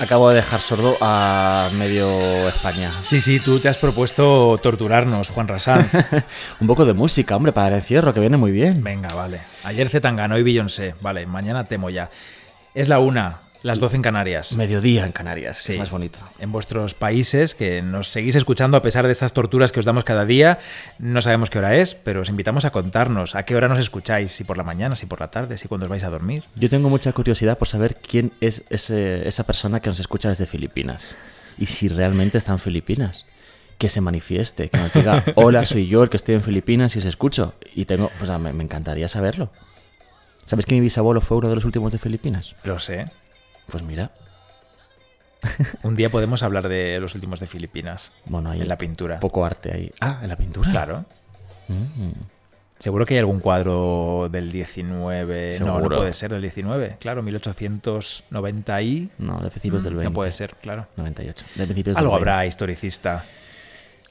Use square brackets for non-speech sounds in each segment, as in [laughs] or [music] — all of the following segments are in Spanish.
acabo de dejar sordo a medio España. Sí, sí, tú te has propuesto torturarnos, Juan Rasán. [laughs] Un poco de música, hombre, para el encierro, que viene muy bien. Venga, vale. Ayer Zetangana, hoy Beyoncé. Vale, mañana temo ya. Es la una. Las 12 en Canarias. Mediodía en Canarias, Sí. es más bonito. En vuestros países, que nos seguís escuchando a pesar de estas torturas que os damos cada día. No sabemos qué hora es, pero os invitamos a contarnos a qué hora nos escucháis, si por la mañana, si por la tarde, si cuando os vais a dormir. Yo tengo mucha curiosidad por saber quién es ese- esa persona que nos escucha desde Filipinas. Y si realmente está en Filipinas. Que se manifieste, que nos diga, [laughs] hola, soy yo el que estoy en Filipinas y os escucho. Y tengo, o sea, me, me encantaría saberlo. ¿Sabes que mi bisabuelo fue uno de los últimos de Filipinas? Lo sé. Pues mira, [laughs] Un día podemos hablar de los últimos de Filipinas. bueno, hay En la pintura. poco arte ahí. Ah, en la pintura. Claro. Mm. Seguro que hay algún cuadro del 19. No, no Seguro. puede ser del 19. Claro, 1890 y. No, de principios del 20. Mm, No puede ser, claro. 98. De principios Algo del 20. habrá historicista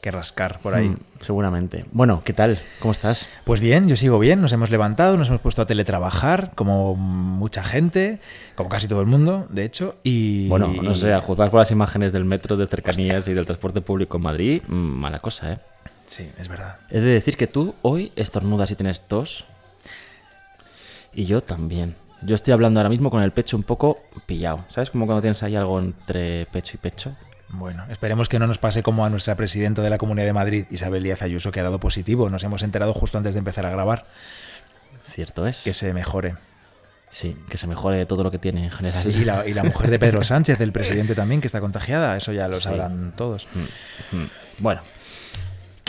que rascar por ahí. Mm, seguramente. Bueno, ¿qué tal? ¿Cómo estás? Pues bien, yo sigo bien, nos hemos levantado, nos hemos puesto a teletrabajar, como mucha gente, como casi todo el mundo, de hecho, y... Bueno, no sé, a juzgar por las imágenes del metro de cercanías y del transporte público en Madrid, mm, mala cosa, ¿eh? Sí, es verdad. He de decir que tú hoy estornudas y tienes tos. Y yo también. Yo estoy hablando ahora mismo con el pecho un poco pillado. ¿Sabes? Como cuando tienes ahí algo entre pecho y pecho. Bueno, esperemos que no nos pase como a nuestra presidenta de la Comunidad de Madrid, Isabel Díaz Ayuso, que ha dado positivo. Nos hemos enterado justo antes de empezar a grabar. Cierto es. Que se mejore. Sí, que se mejore todo lo que tiene en general. Sí, y, la, y la mujer de Pedro [laughs] Sánchez, el presidente también, que está contagiada. Eso ya lo Sí. sabrán todos. Mm. Bueno,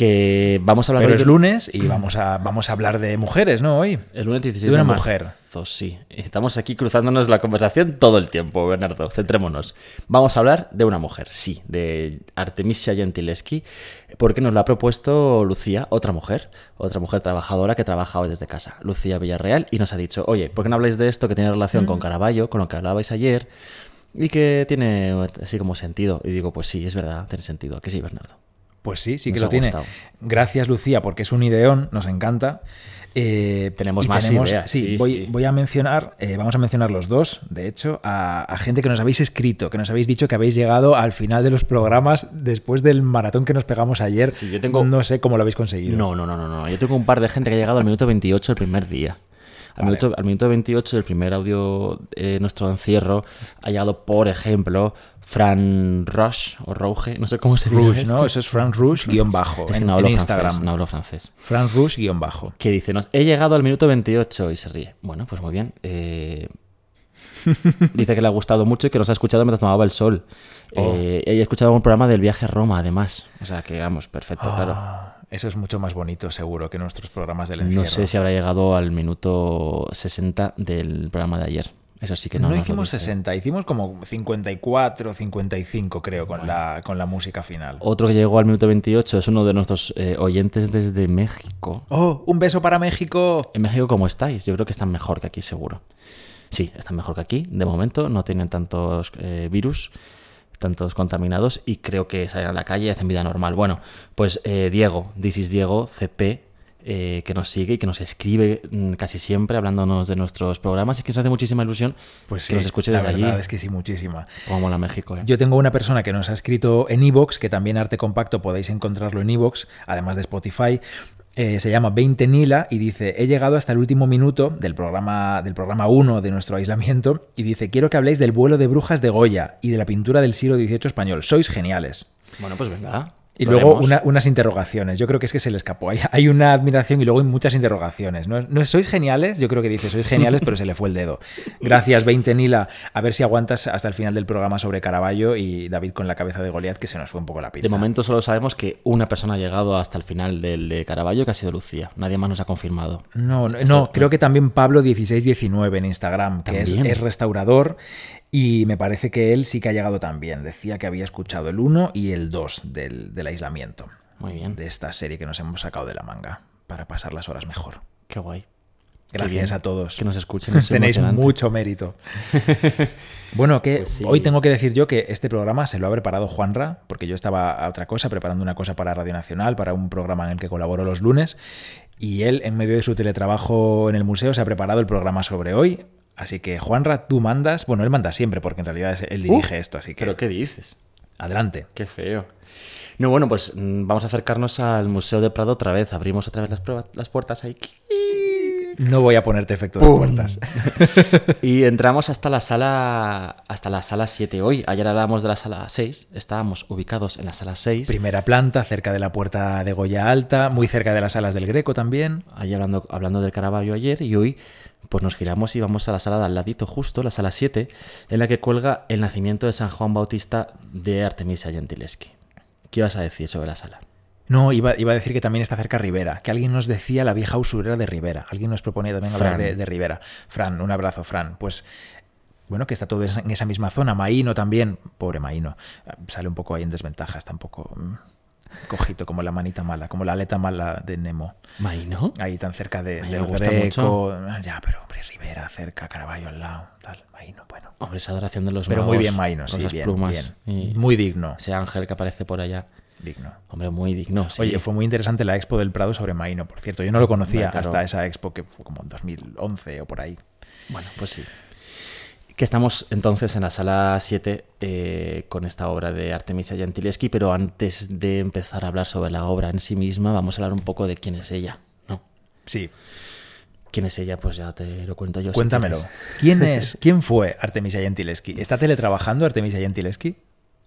que vamos a hablar Pero hoy es de- lunes y vamos a, vamos a hablar de mujeres, ¿no? Hoy. El lunes 16 De una marzo, mujer. Sí, estamos aquí cruzándonos la conversación todo el tiempo, Bernardo. Centrémonos. Vamos a hablar de una mujer, sí, de Artemisia Gentileschi, porque nos la ha propuesto Lucía, otra mujer, otra mujer trabajadora que trabaja hoy desde casa, Lucía Villarreal, y nos ha dicho, oye, ¿por qué no habláis de esto que tiene relación con Caravaggio, con lo que hablabais ayer, y que tiene así como sentido? Y digo, pues sí, es verdad, tiene sentido. Que sí, Bernardo. Pues sí, sí Nos que lo tiene. gustado. Gracias, Lucía, porque es un ideón, nos encanta. Eh, Tenemos más ideas, Sí, sí, voy, sí. voy a mencionar, eh, vamos a mencionar los dos, de hecho, a, a gente que nos habéis escrito, que nos habéis dicho que habéis llegado al final de los programas después del maratón que nos pegamos ayer. Sí, yo tengo- No sé cómo lo habéis conseguido. No, no, no, no, no. Yo tengo un par de gente que ha llegado al minuto 28 el primer día. Al, Vale. minuto, al minuto 28 del primer audio de nuestro encierro ha llegado, por ejemplo, Fran Rush o Rouge, no sé cómo se dice. Rush, ¿no? Eso es Frank Rush guion bajo Es que en, no en hablo Instagram. francés, no hablo francés. Frank Rush guion bajo. Que dice, nos, he llegado al minuto 28 y se ríe. Bueno, pues muy bien. eh, dice que le ha gustado mucho y que nos ha escuchado mientras tomaba el sol. Oh. Eh, y ha escuchado un programa del viaje a Roma, además. O sea que, vamos, perfecto, claro. Eso es mucho más bonito, seguro, que nuestros programas del No encierro. sé si habrá llegado al minuto 60 del programa de ayer. Eso sí que no. No, hicimos dice. 60, hicimos como 54, 55 creo con, la, con la música final. Otro que llegó al minuto 28 es uno de nuestros eh, oyentes desde México. ¡Oh! ¡Un beso para México! En México, ¿cómo estáis? Yo creo que están mejor que aquí, seguro. Sí, están mejor que aquí. De momento no tienen tantos eh, virus, tantos contaminados y creo que salen a la calle y hacen vida normal. Bueno, pues eh, Diego, This is Diego, CP, eh, que nos sigue y que nos escribe mm, casi siempre hablándonos de nuestros programas y que nos hace muchísima ilusión Pues que nos escuche la desde allí. verdad es que sí, muchísima. Como mola México, ¿eh? Yo tengo una persona que nos ha escrito en Evox, que también Arte Compacto podéis encontrarlo en Evox, además de Spotify. Eh, se llama 20 Nila y dice, he llegado hasta el último minuto del programa, del programa 1 de nuestro aislamiento y dice, quiero que habléis del vuelo de brujas de Goya y de la pintura del siglo XVIII español. Sois geniales. Bueno, pues venga. Y luego una- unas interrogaciones. Yo creo que es que se le escapó. Hay, hay una admiración y luego hay muchas interrogaciones. ¿no? ¿No sois geniales? Yo creo que dice, sois geniales, pero se le fue el dedo. [laughs] Gracias, 20 Nila. A ver si aguantas hasta el final del programa sobre Caravaggio y David con la cabeza de Goliat, que se nos fue un poco la pinza. De momento solo sabemos que una persona ha llegado hasta el final del de Caravaggio, que ha sido Lucía. Nadie más nos ha confirmado. No, no, no, creo que también Pablo 1619 en Instagram, que es restaurador y me parece que él sí que ha llegado también. Decía que había escuchado el 1 y el 2 del, del aislamiento, Muy bien. de esta serie que nos hemos sacado de la manga para pasar las horas mejor. Qué guay. Gracias a todos. Que nos escuchen. es [laughs] Tenéis mucho mérito. [laughs] Bueno, que Pues sí. hoy tengo que decir yo que este programa se lo ha preparado Juanra, porque yo estaba a otra cosa, preparando una cosa para Radio Nacional, para un programa en el que colaboro los lunes, y él, en medio de su teletrabajo en el museo, se ha preparado el programa sobre hoy. Así que, Juanra, tú mandas. Bueno, él manda siempre, porque en realidad él dirige Uh, esto, así que. ¿Pero qué dices? Adelante. Qué feo. No, bueno, pues mm, vamos a acercarnos al Museo de Prado otra vez. Abrimos otra vez las, pruebas- las puertas ahí. No voy a ponerte efecto de ¡Pum! puertas. [laughs] Y entramos hasta la sala hasta la sala 7 hoy. Ayer hablábamos de la sala 6. Estábamos ubicados en la sala 6. Primera planta, cerca de la puerta de Goya Alta, muy cerca de las salas del Greco también. Ahí hablando, hablando del Caravaggio ayer y hoy pues nos giramos y vamos a la sala de al ladito justo, la sala 7, en la que cuelga el nacimiento de San Juan Bautista de Artemisia Gentileschi. ¿Qué ibas a decir sobre la sala? No, iba, iba a decir que también está cerca Rivera, que alguien nos decía la vieja usurera de Rivera. Alguien nos proponía también hablar de, de Rivera. Fran, un abrazo, Fran. Pues bueno, que está todo en esa misma zona. Maíno también, pobre Maíno, sale un poco ahí en desventaja, está un poco mm, cojito, como la manita mala, como la aleta mala de Nemo. ¿Maino? Ahí tan cerca de, del me gusta Greco. Ya, pero hombre, Rivera cerca, Caravaggio al lado, tal, Maíno, bueno. Hombre, esa adoración de los Pero muy bien Maíno, con sí, bien, plumas bien. y Muy digno, ese ángel que aparece por allá. digno. Hombre, muy digno. sí. Oye, fue muy interesante la expo del Prado sobre Maíno, por cierto. Yo no lo conocía claro. hasta esa expo que fue como en 2011 o por ahí. Bueno, pues sí. Que estamos entonces en la sala 7 eh, con esta obra de Artemisia Gentileschi, pero antes de empezar a hablar sobre la obra en sí misma, vamos a hablar un poco de quién es ella, ¿no? Sí, ¿Quién es ella? Pues ya te lo cuento yo. cuéntamelo. ¿Quién es? [laughs] ¿Quién fue Artemisia Gentileschi? ¿Está teletrabajando Artemisia Gentileschi?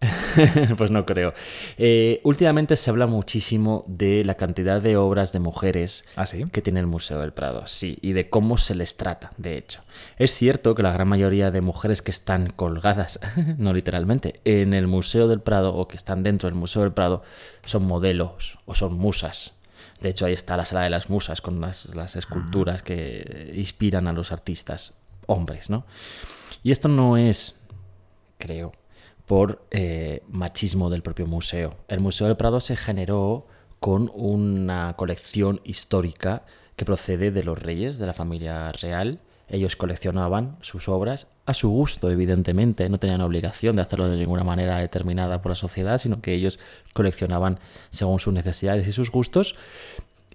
[laughs] pues no creo. Eh, últimamente se habla muchísimo de la cantidad de obras de mujeres ¿Ah, sí? que tiene el Museo del Prado, sí, y de cómo se les trata, de hecho. Es cierto que la gran mayoría de mujeres que están colgadas, [laughs] no literalmente, en el Museo del Prado o que están dentro del Museo del Prado son modelos o son musas. De hecho, ahí está la sala de las musas con las, las esculturas que inspiran a los artistas hombres, ¿no? Y esto no es, creo, por eh, machismo del propio museo. El Museo del Prado se generó con una colección histórica que procede de los reyes de la familia real. Ellos coleccionaban sus obras a su gusto, evidentemente, no tenían obligación de hacerlo de ninguna manera determinada por la sociedad, sino que ellos coleccionaban según sus necesidades y sus gustos.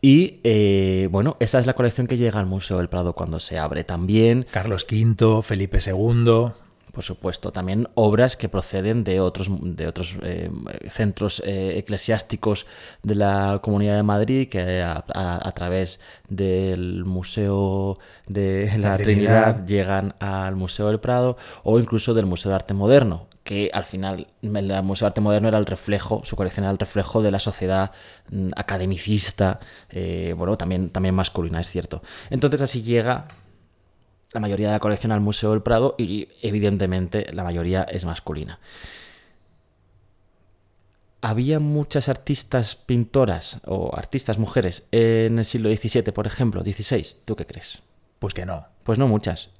Y eh, bueno, esa es la colección que llega al Museo del Prado cuando se abre. También Carlos V, Felipe II. Por supuesto, también obras que proceden de otros, de otros eh, centros eh, eclesiásticos de la Comunidad de Madrid, que a, a- a través del Museo de la, La Trinidad. Trinidad. llegan al Museo del Prado, o incluso del Museo de Arte Moderno, que al final el Museo de Arte Moderno era el reflejo, su colección era el reflejo de la sociedad mm, academicista, eh, bueno, también, también masculina, es cierto. Entonces así llega la mayoría de la colección al Museo del Prado y evidentemente la mayoría es masculina. Había muchas artistas pintoras o artistas mujeres en el siglo XVII, por ejemplo, XVI. ¿Tú qué crees? Pues que no. Pues no muchas.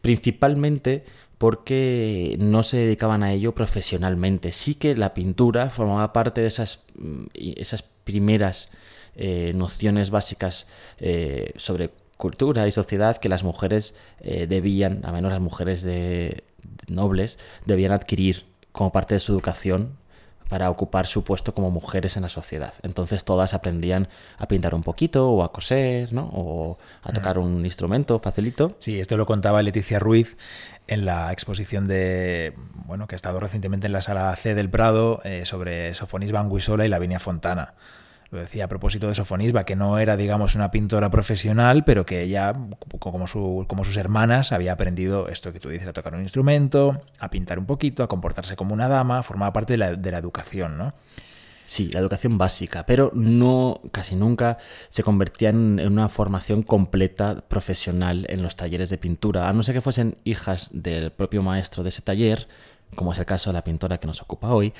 Principalmente porque no se dedicaban a ello profesionalmente. Sí que la pintura formaba parte de esas, mm, esas primeras eh, nociones básicas eh, sobre cultura y sociedad que las mujeres eh, debían, a menos las mujeres de, de nobles, debían adquirir como parte de su educación para ocupar su puesto como mujeres en la sociedad. Entonces todas aprendían a pintar un poquito o a coser, ¿no? O a tocar un instrumento facilito. Sí, esto lo contaba Leticia Ruiz en la exposición de, bueno, que ha estado recientemente en la sala C del Prado eh, sobre Sofonisba Anguissola y Lavinia Fontana. Lo decía a propósito de Sofonisba, que no era, digamos, una pintora profesional, pero que ella, como, su- como sus hermanas, había aprendido esto que tú dices, a tocar un instrumento, a pintar un poquito, a comportarse como una dama, formaba parte de la, de la educación, ¿no? Sí, la educación básica, pero no, casi nunca se convertía en, en una formación completa profesional en los talleres de pintura, a no ser que fuesen hijas del propio maestro de ese taller, como es el caso de la pintora que nos ocupa hoy,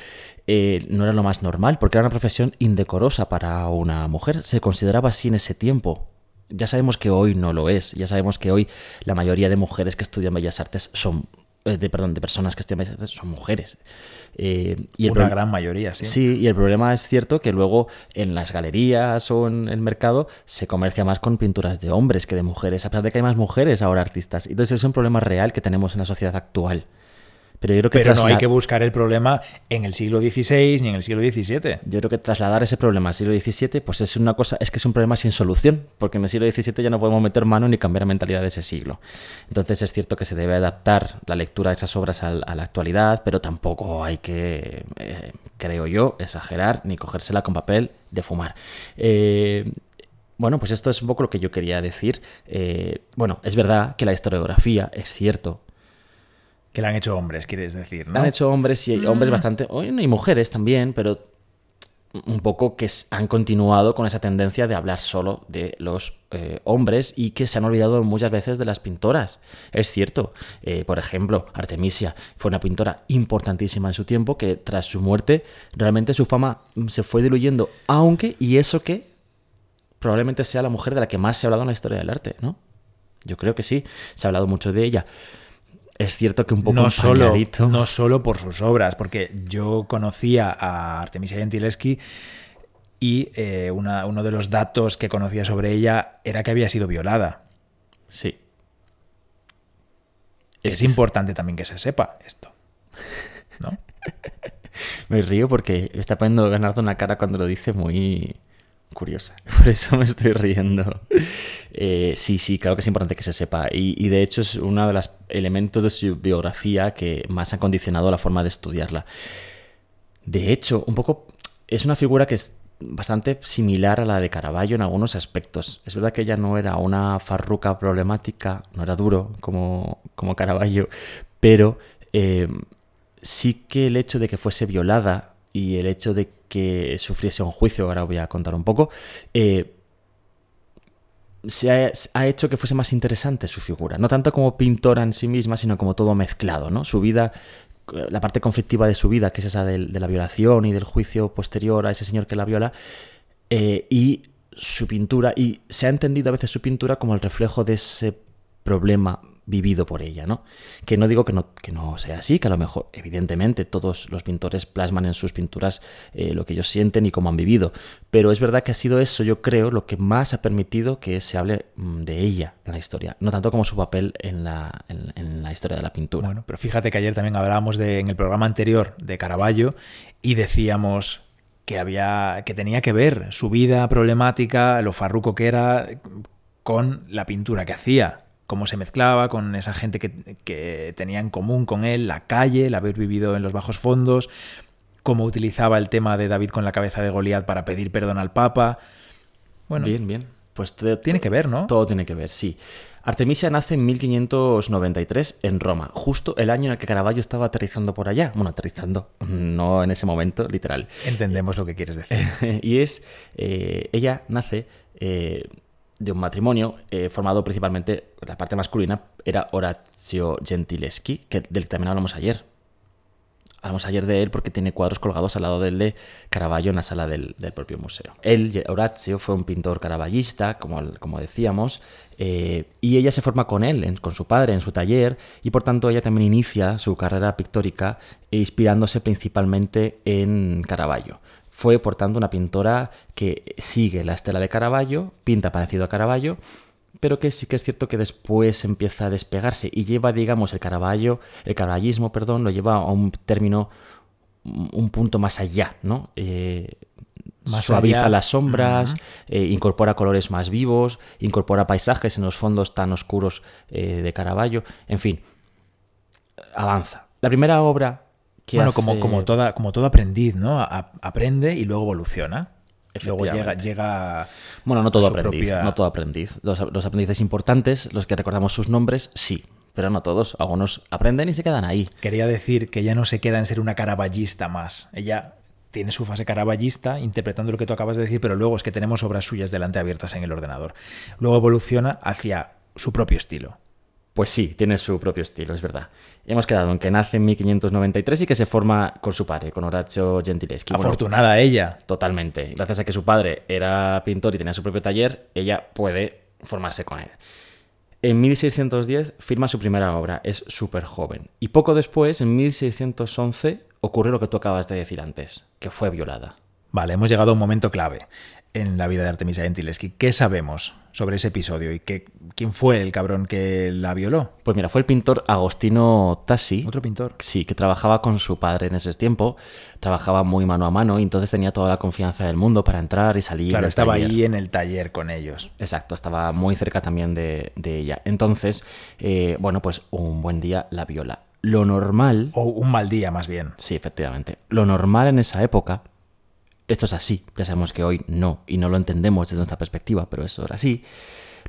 eh, no era lo más normal, porque era una profesión indecorosa para una mujer, se consideraba así en ese tiempo. Ya sabemos que hoy no lo es, ya sabemos que hoy la mayoría de mujeres que estudian Bellas Artes son, eh, de, perdón, de personas que estudian Bellas Artes son mujeres. Eh, y Una gran mayoría, sí. Sí, y el problema es cierto que luego en las galerías o en el mercado se comercia más con pinturas de hombres que de mujeres, a pesar de que hay más mujeres ahora artistas. Entonces es un problema real que tenemos en la sociedad actual. Pero yo creo que Pero no hay que buscar el problema en el siglo XVI ni en el siglo XVII. Yo creo que trasladar ese problema al siglo XVII, pues es una cosa, es que es un problema sin solución, porque en el siglo XVII ya no podemos meter mano ni cambiar la mentalidad de ese siglo. Entonces es cierto que se debe adaptar la lectura de esas obras al- a, la actualidad, pero tampoco hay que, eh, creo yo, exagerar ni cogérsela con papel de fumar. Eh, bueno, pues esto es un poco lo que yo quería decir. Eh, bueno, es verdad que la historiografía, es cierto, Que la han hecho hombres, quieres decir, ¿no? han hecho hombres y hombres bastante, y mujeres también, pero un poco que han continuado con esa tendencia de hablar solo de los eh, hombres y que se han olvidado muchas veces de las pintoras. Es cierto, eh, por ejemplo, Artemisia fue una pintora importantísima en su tiempo que tras su muerte realmente su fama mm, se fue diluyendo, aunque, y eso que probablemente sea la mujer de la que más se ha hablado en la historia del arte, ¿no? Yo creo que sí, se ha hablado mucho de ella. Es cierto que un poco no solo, no solo por sus obras, porque yo conocía a Artemisia Gentileschi y eh, una- uno de los datos que conocía sobre ella era que había sido violada. Sí. Es, importante también que se sepa esto. ¿no? [laughs] Me río porque está poniendo Bernardo una cara cuando lo dice muy curiosa. [laughs] Por eso me estoy riendo. Eh, sí, sí, claro que es importante que se sepa. Y, de hecho es uno de los elementos de su biografía que más ha condicionado la forma de estudiarla. De hecho, un poco es una figura que es bastante similar a la de Caravaggio en algunos aspectos. Es verdad que ella no era una farruca problemática, no era duro como, como Caravaggio, pero eh, sí que el hecho de que fuese violada y el hecho de que sufriese un juicio, ahora voy a contar un poco, eh, se ha, hecho que fuese más interesante su figura. No tanto como pintora en sí misma, sino como todo mezclado, ¿no? Su vida, la parte conflictiva de su vida, que es esa de, de la violación y del juicio posterior a ese señor que la viola, eh, y su pintura, y se ha entendido a veces su pintura como el reflejo de ese problema vivido por ella, ¿no? Que no digo que no, que no sea así, que a lo mejor, evidentemente, todos los pintores plasman en sus pinturas eh, lo que ellos sienten y cómo han vivido, pero es verdad que ha sido eso, yo creo, lo que más ha permitido que se hable mm, de ella en la historia, no tanto como su papel en la, en, la historia de la pintura. Bueno, pero fíjate que ayer también hablábamos de, en el programa anterior de Caravaggio y decíamos que había que tenía que ver su vida problemática, lo farruco que era con la pintura que hacía cómo se mezclaba con esa gente que, que, tenía en común con él, la calle, el haber vivido en los bajos fondos, cómo utilizaba el tema de David con la cabeza de Goliat para pedir perdón al Papa. Bueno, bien, bien. Pues tiene que ver, ¿no? Todo tiene que ver, sí. Artemisia nace en 1593 en Roma, justo el año en el que Caravaggio estaba aterrizando por allá. Bueno, aterrizando, no en ese momento, literal. Entendemos lo que quieres decir. [laughs] y es, eh, ella nace eh, de un matrimonio eh, formado principalmente, la parte masculina era Orazio Gentileschi, que, del que también hablamos ayer. Hablamos ayer de él porque tiene cuadros colgados al lado del de Caravaggio en la sala del, del propio museo. Él, Orazio, fue un pintor caravallista, como, como decíamos, eh, y ella se forma con él, con su padre, en su taller, y por tanto ella también inicia su carrera pictórica inspirándose principalmente en Caravaggio. Fue, por tanto, una pintora que sigue la estela de Caravaggio, pinta parecido a Caravaggio, pero que sí que es cierto que después empieza a despegarse y lleva, digamos, el Caravaggio, el caravallismo, perdón, lo lleva a un término, un punto más allá, ¿no? Eh, más suaviza allá. las sombras, uh -huh. eh, incorpora colores más vivos, incorpora paisajes en los fondos tan oscuros eh, de Caravaggio, en fin, avanza. La primera obra bueno, hace... como, como, toda, como todo aprendiz, ¿no? A aprende y luego evoluciona. Luego llega, llega. Bueno, no todo aprendiz. Propia... No todo aprendiz. Los, los, aprendices importantes, los que recordamos sus nombres, sí. Pero no todos. Algunos aprenden y se quedan ahí. Quería decir que ella no se queda en ser una caravallista más. Ella tiene su fase caravallista, interpretando lo que tú acabas de decir, pero luego es que tenemos obras suyas delante abiertas en el ordenador. Luego evoluciona hacia su propio estilo. Pues sí, tiene su propio estilo, es verdad. Hemos quedado en que nace en 1593 y que se forma con su padre, con Horacio Gentileschi. Afortunada bueno, ella. Totalmente. Gracias a que su padre era pintor y tenía su propio taller, ella puede formarse con él. En 1610 firma su primera obra, es súper joven. Y poco después, en 1611, ocurre lo que tú acabas de decir antes, que fue violada. Vale, hemos llegado a un momento clave en la vida de Artemisia Gentileschi. ¿Qué sabemos sobre ese episodio y qué, quién fue el cabrón que la violó? Pues mira, fue el pintor Agostino Tassi. ¿Otro pintor? Sí, que trabajaba con su padre en ese tiempo, trabajaba muy mano a mano y entonces tenía toda la confianza del mundo para entrar y salir. Claro, del estaba taller. ahí en el taller con ellos. Exacto, estaba muy cerca también de, de ella. Entonces, eh, bueno, pues un buen día la viola. Lo normal, O un mal día, más bien. sí, efectivamente, lo normal en esa época, esto es así, ya sabemos que hoy no, y no lo entendemos desde nuestra perspectiva, pero eso era así.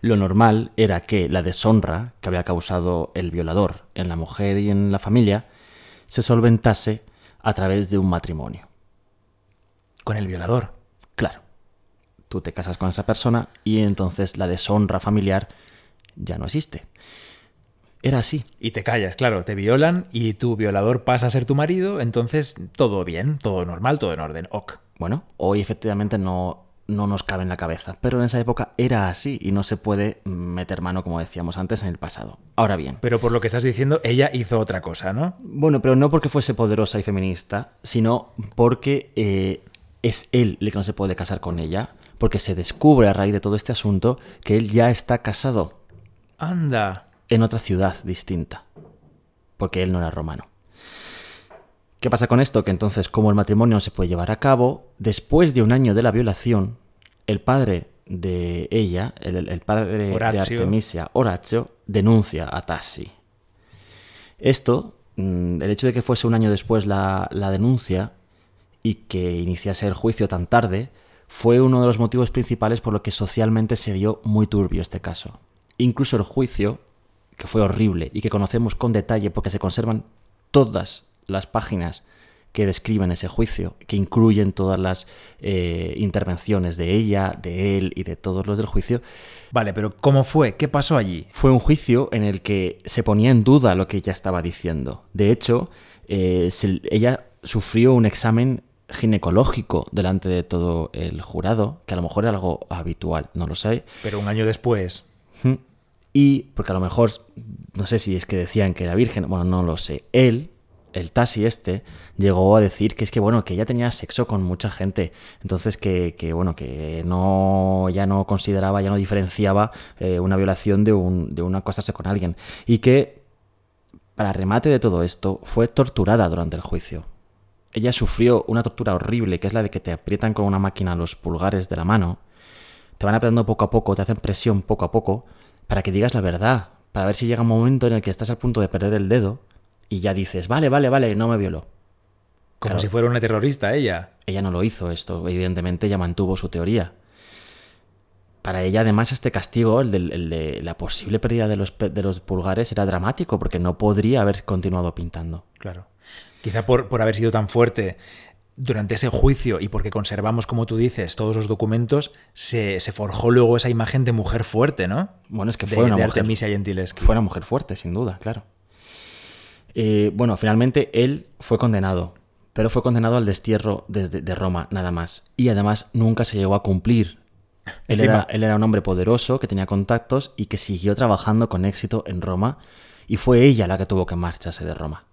Lo normal era que la deshonra que había causado el violador en la mujer y en la familia se solventase a través de un matrimonio. Con el violador. Claro, tú te casas con esa persona y entonces la deshonra familiar ya no existe. Era así. Y te callas, claro, te violan y tu violador pasa a ser tu marido, entonces todo bien, todo normal, todo en orden. Ok. Bueno, hoy efectivamente no, no nos cabe en la cabeza, pero en esa época era así y no se puede meter mano, como decíamos antes, en el pasado. Ahora bien, Pero por lo que estás diciendo, ella hizo otra cosa, ¿no? bueno, pero no porque fuese poderosa y feminista, sino porque eh, es él el que no se puede casar con ella, porque se descubre a raíz de todo este asunto que él ya está casado Anda. en otra ciudad distinta, porque él no era romano. ¿Qué pasa con esto? Que entonces, como el matrimonio no se puede llevar a cabo, después de un año de la violación, el padre de ella, el, el padre de. Artemisia, Horacio, denuncia a Tassi. Esto, mm, el hecho de que fuese un año después la, la denuncia y que iniciase el juicio tan tarde, fue uno de los motivos principales por lo que socialmente se vio muy turbio este caso. Incluso el juicio, que fue horrible y que conocemos con detalle porque se conservan todas las páginas que describen ese juicio, que incluyen todas las eh, intervenciones de ella, de él y de todos los del juicio, Vale, pero ¿cómo fue? ¿Qué pasó allí? fue un juicio en el que se ponía en duda lo que ella estaba diciendo. De hecho, eh, se- ella sufrió un examen ginecológico delante de todo el jurado, que a lo mejor era algo habitual, no lo sé. Pero un año después. Y porque a lo mejor, no sé si es que decían que era virgen, bueno, no lo sé. Él, el Tasi este, llegó a decir que es que, bueno, que ella tenía sexo con mucha gente. Entonces que, que, bueno, que no, ya no consideraba, ya no diferenciaba eh, una violación de, un, de un acostarse con alguien. Y que, para remate de todo esto, fue torturada durante el juicio. Ella sufrió una tortura horrible, que es la de que te aprietan con una máquina los pulgares de la mano, te van apretando poco a poco, te hacen presión poco a poco, para que digas la verdad, para ver si llega un momento en el que estás al punto de perder el dedo y ya dices, vale, vale, vale, no me violó. Como Claro. si fuera una terrorista ella. Ella no lo hizo esto, evidentemente ella mantuvo su teoría. Para ella, además, este castigo, el, de la posible pérdida de los, de los pulgares, era dramático porque no podría haber continuado pintando. Claro. Quizá por, por haber sido tan fuerte durante ese juicio y porque conservamos, como tú dices, todos los documentos, se, se forjó luego esa imagen de mujer fuerte, ¿no? Bueno, es que De, fue una de mujer. Artemisia Gentileschi. Fue una mujer fuerte, sin duda, claro. Eh, bueno, finalmente él fue condenado, pero fue condenado al destierro desde de Roma, nada más. Y además nunca se llegó a cumplir. Él era, él era un hombre poderoso que tenía contactos y que siguió trabajando con éxito en Roma, y fue ella la que tuvo que marcharse de Roma.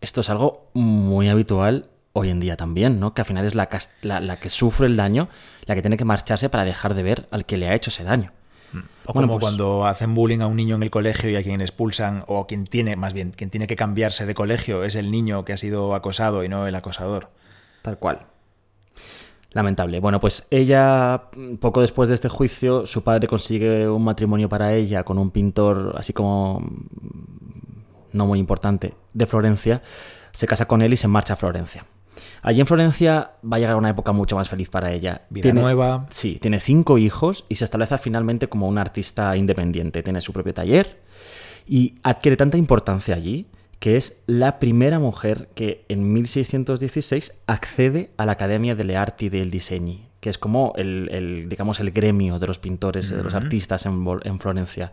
Esto es algo muy habitual hoy en día también, ¿no? Que al final es la, cas- la- la que sufre el daño, la que tiene que marcharse para dejar de ver al que le ha hecho ese daño. O Bueno, como pues- cuando hacen bullying a un niño en el colegio y a quien expulsan, o quien tiene, más bien, quien tiene que cambiarse de colegio es el niño que ha sido acosado y no el acosador. Tal cual. Lamentable. Bueno, pues ella, poco después de este juicio, su padre consigue un matrimonio para ella con un pintor así como no muy importante de Florencia. Se casa con él y se marcha a Florencia. Allí en Florencia va a llegar una época mucho más feliz para ella. Vida nueva. Sí, tiene cinco hijos y se establece finalmente como una artista independiente. Tiene su propio taller y adquiere tanta importancia allí que es la primera mujer que en 1616 accede a la Academia delle Arti del Disegni, que es como el, el, digamos, el gremio de los pintores, de los artistas en, en Florencia.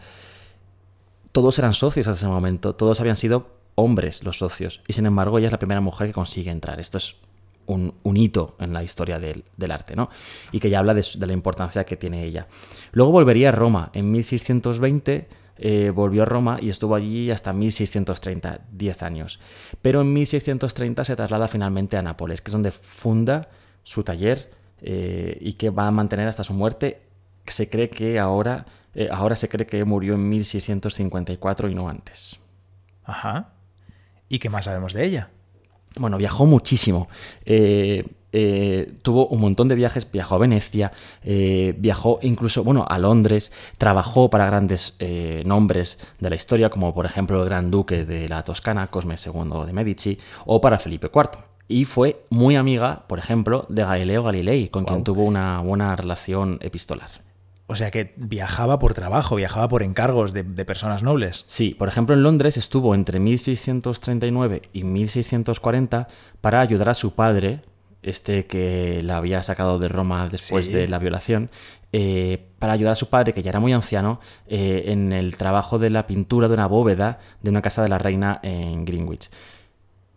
Todos eran socios hasta ese momento, todos habían sido hombres los socios, y sin embargo ella es la primera mujer que consigue entrar. Esto es un, hito en la historia del, arte, ¿no? Y que ya habla de la importancia que tiene ella. Luego volvería a Roma en 1620 eh, volvió a Roma y estuvo allí hasta 1630, 10 años. Pero en 1630 se traslada finalmente a Nápoles, que es donde funda su taller eh, y que va a mantener hasta su muerte. Se cree que ahora, eh, ahora se cree que murió en 1654 y no antes. Ajá. ¿Y qué más sabemos de ella? Bueno, viajó muchísimo. Eh, eh, tuvo un montón de viajes, viajó a Venecia, eh, viajó incluso, bueno, a Londres, trabajó para grandes eh, nombres de la historia, como por ejemplo el Gran Duque de la Toscana, Cosme II de Medici, o para Felipe IV. Y fue muy amiga, por ejemplo, de Galileo Galilei, con quien tuvo una buena relación epistolar. O sea que viajaba por trabajo, viajaba por encargos de, de personas nobles. Sí, por ejemplo, en Londres estuvo entre 1639 y 1640 para ayudar a su padre, este que la había sacado de Roma después Sí. de la violación, eh, para ayudar a su padre, que ya era muy anciano, eh, en el trabajo de la pintura de una bóveda de una casa de la reina en Greenwich.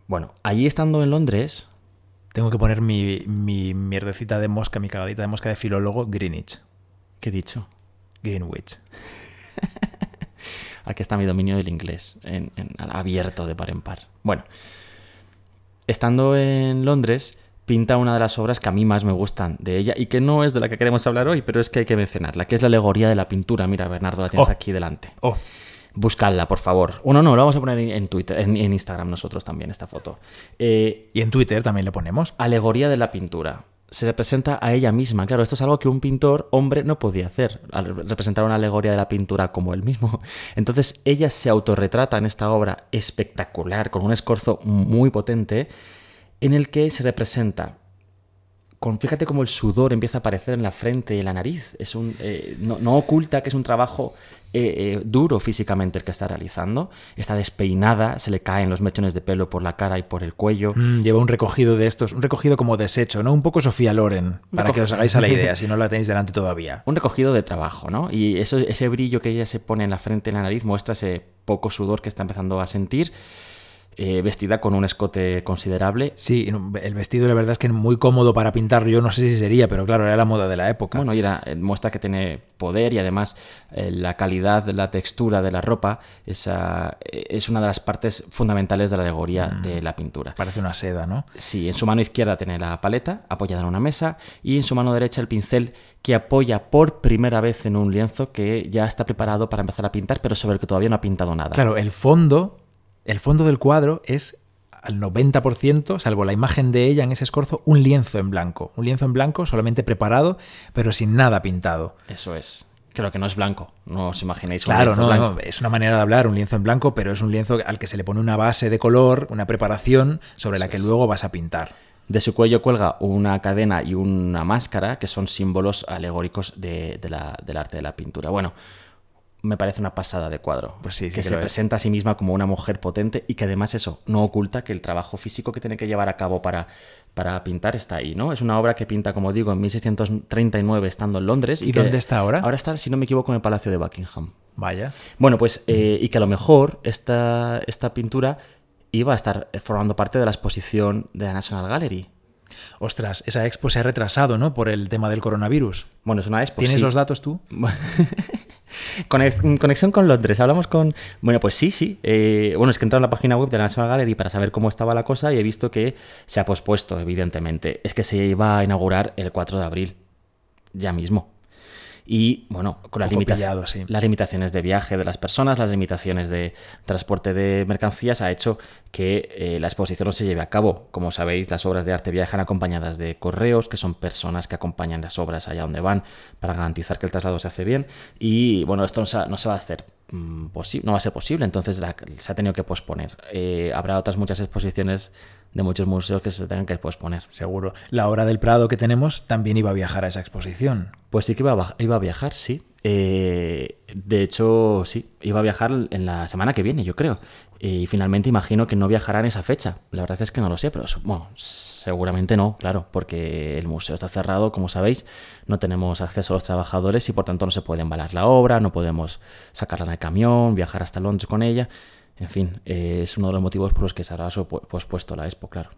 Bueno, allí estando en Londres, Tengo que poner mi, mi mierdecita de mosca, mi cagadita de mosca de filólogo, Greenwich. ¿Qué he dicho? Greenwich. [laughs] Aquí está mi dominio del inglés, en, en- abierto de par en par. Bueno, estando en Londres, pinta una de las obras que a mí más me gustan de ella y que no es de la que queremos hablar hoy, pero es que hay que mencionarla, que es la alegoría de la pintura. Mira, Bernardo, la tienes Oh. aquí delante. Oh, Buscadla, por favor. Uno no, lo vamos a poner en, Twitter, en, en Instagram nosotros también, esta foto. Eh, y en Twitter también lo ponemos. alegoría de la pintura. Se representa a ella misma. Claro, esto es algo que un pintor hombre no podía hacer, al representar una alegoría de la pintura como él mismo. [laughs] Entonces ella se autorretrata en esta obra espectacular, con un escorzo muy potente, en el que se representa con, fíjate cómo el sudor empieza a aparecer en la frente y en la nariz. Es un, eh, no, no oculta que es un trabajo eh, eh, duro físicamente el que está realizando. Está despeinada, se le caen los mechones de pelo por la cara y por el cuello. Mm, lleva un recogido de estos, un recogido como desecho, ¿no? Un poco Sofía Loren, para que os hagáis a la [laughs] idea, si no la tenéis delante todavía. Un recogido de trabajo, ¿no? Y eso, ese brillo que ella se pone en la frente y en la nariz muestra ese poco sudor que está empezando a sentir, eh, vestida con un escote considerable. Sí, el vestido la verdad es que muy cómodo para pintar, yo no sé si sería, pero claro, era la moda de la época. Bueno, y era- eh, muestra que tiene poder y además eh, la calidad, la textura de la ropa esa, es una de las partes fundamentales de la alegoría de la pintura. Parece una seda, ¿no? Sí, en su mano izquierda tiene la paleta apoyada en una mesa y en su mano derecha el pincel que apoya por primera vez en un lienzo que ya está preparado para empezar a pintar, pero sobre el que todavía no ha pintado nada. Claro, el fondo, el fondo del cuadro es al 90%, salvo la imagen de ella en ese escorzo, un lienzo en blanco. Un lienzo en blanco solamente preparado, pero sin nada pintado. Eso es. Creo que no es blanco. No os imaginéis un Claro, lienzo no, blanco. no, es una manera de hablar, un lienzo en blanco, pero es un lienzo al que se le pone una base de color, una preparación sobre la que luego vas a pintar. De su cuello cuelga una cadena y una máscara que son símbolos alegóricos de, de la- del arte de la pintura. Bueno, me parece una pasada de cuadro. Pues sí, sí que que se es. presenta a sí misma como una mujer potente y que además eso no oculta que el trabajo físico que tiene que llevar a cabo para, para pintar está ahí, ¿no? Es una obra que pinta, como digo, en 1639 estando en Londres. ¿Y dónde está ahora? Ahora está, si no me equivoco, en el Palacio de Buckingham. Vaya. Bueno, pues, eh, y que a lo mejor esta, esta pintura iba a estar formando parte de la exposición de la National Gallery. Ostras, esa expo se ha retrasado, ¿no? Por el tema del coronavirus. Bueno, es una expo. ¿Tienes sí. los datos tú? [laughs] Conex- Conexión con Londres, hablamos con... Bueno, pues sí, sí. Eh, bueno, es que he entrado en la página web de la National Gallery para saber cómo estaba la cosa y he visto que se ha pospuesto, evidentemente. Es que se iba a inaugurar el 4 de abril, ya mismo. Y bueno, con las, limita- pillado, sí. las limitaciones de viaje de las personas, las limitaciones de transporte de mercancías, ha hecho que eh, la exposición no se lleve a cabo. Como sabéis, las obras de arte viajan acompañadas de correos, que son personas que acompañan las obras allá donde van para garantizar que el traslado se hace bien. Y bueno, esto no se, no se va a hacer mm, no va a ser posible, entonces la- se ha tenido que posponer. Eh, habrá otras muchas exposiciones de muchos museos que se tengan que posponer. Seguro. La hora del Prado que tenemos también iba a viajar a esa exposición. Pues sí que iba a, ba- iba a viajar, sí. Eh, de hecho, sí, iba a viajar en la semana que viene, yo creo. Y finalmente imagino que no viajará en esa fecha. La verdad es que no lo sé, pero bueno, seguramente no, claro, porque el museo está cerrado, como sabéis. No tenemos acceso a los trabajadores y por tanto no se puede embalar la obra, no podemos sacarla en el camión, viajar hasta Londres con ella. En fin, eh, es uno de los motivos por los que se supu- pospuesto la expo, claro.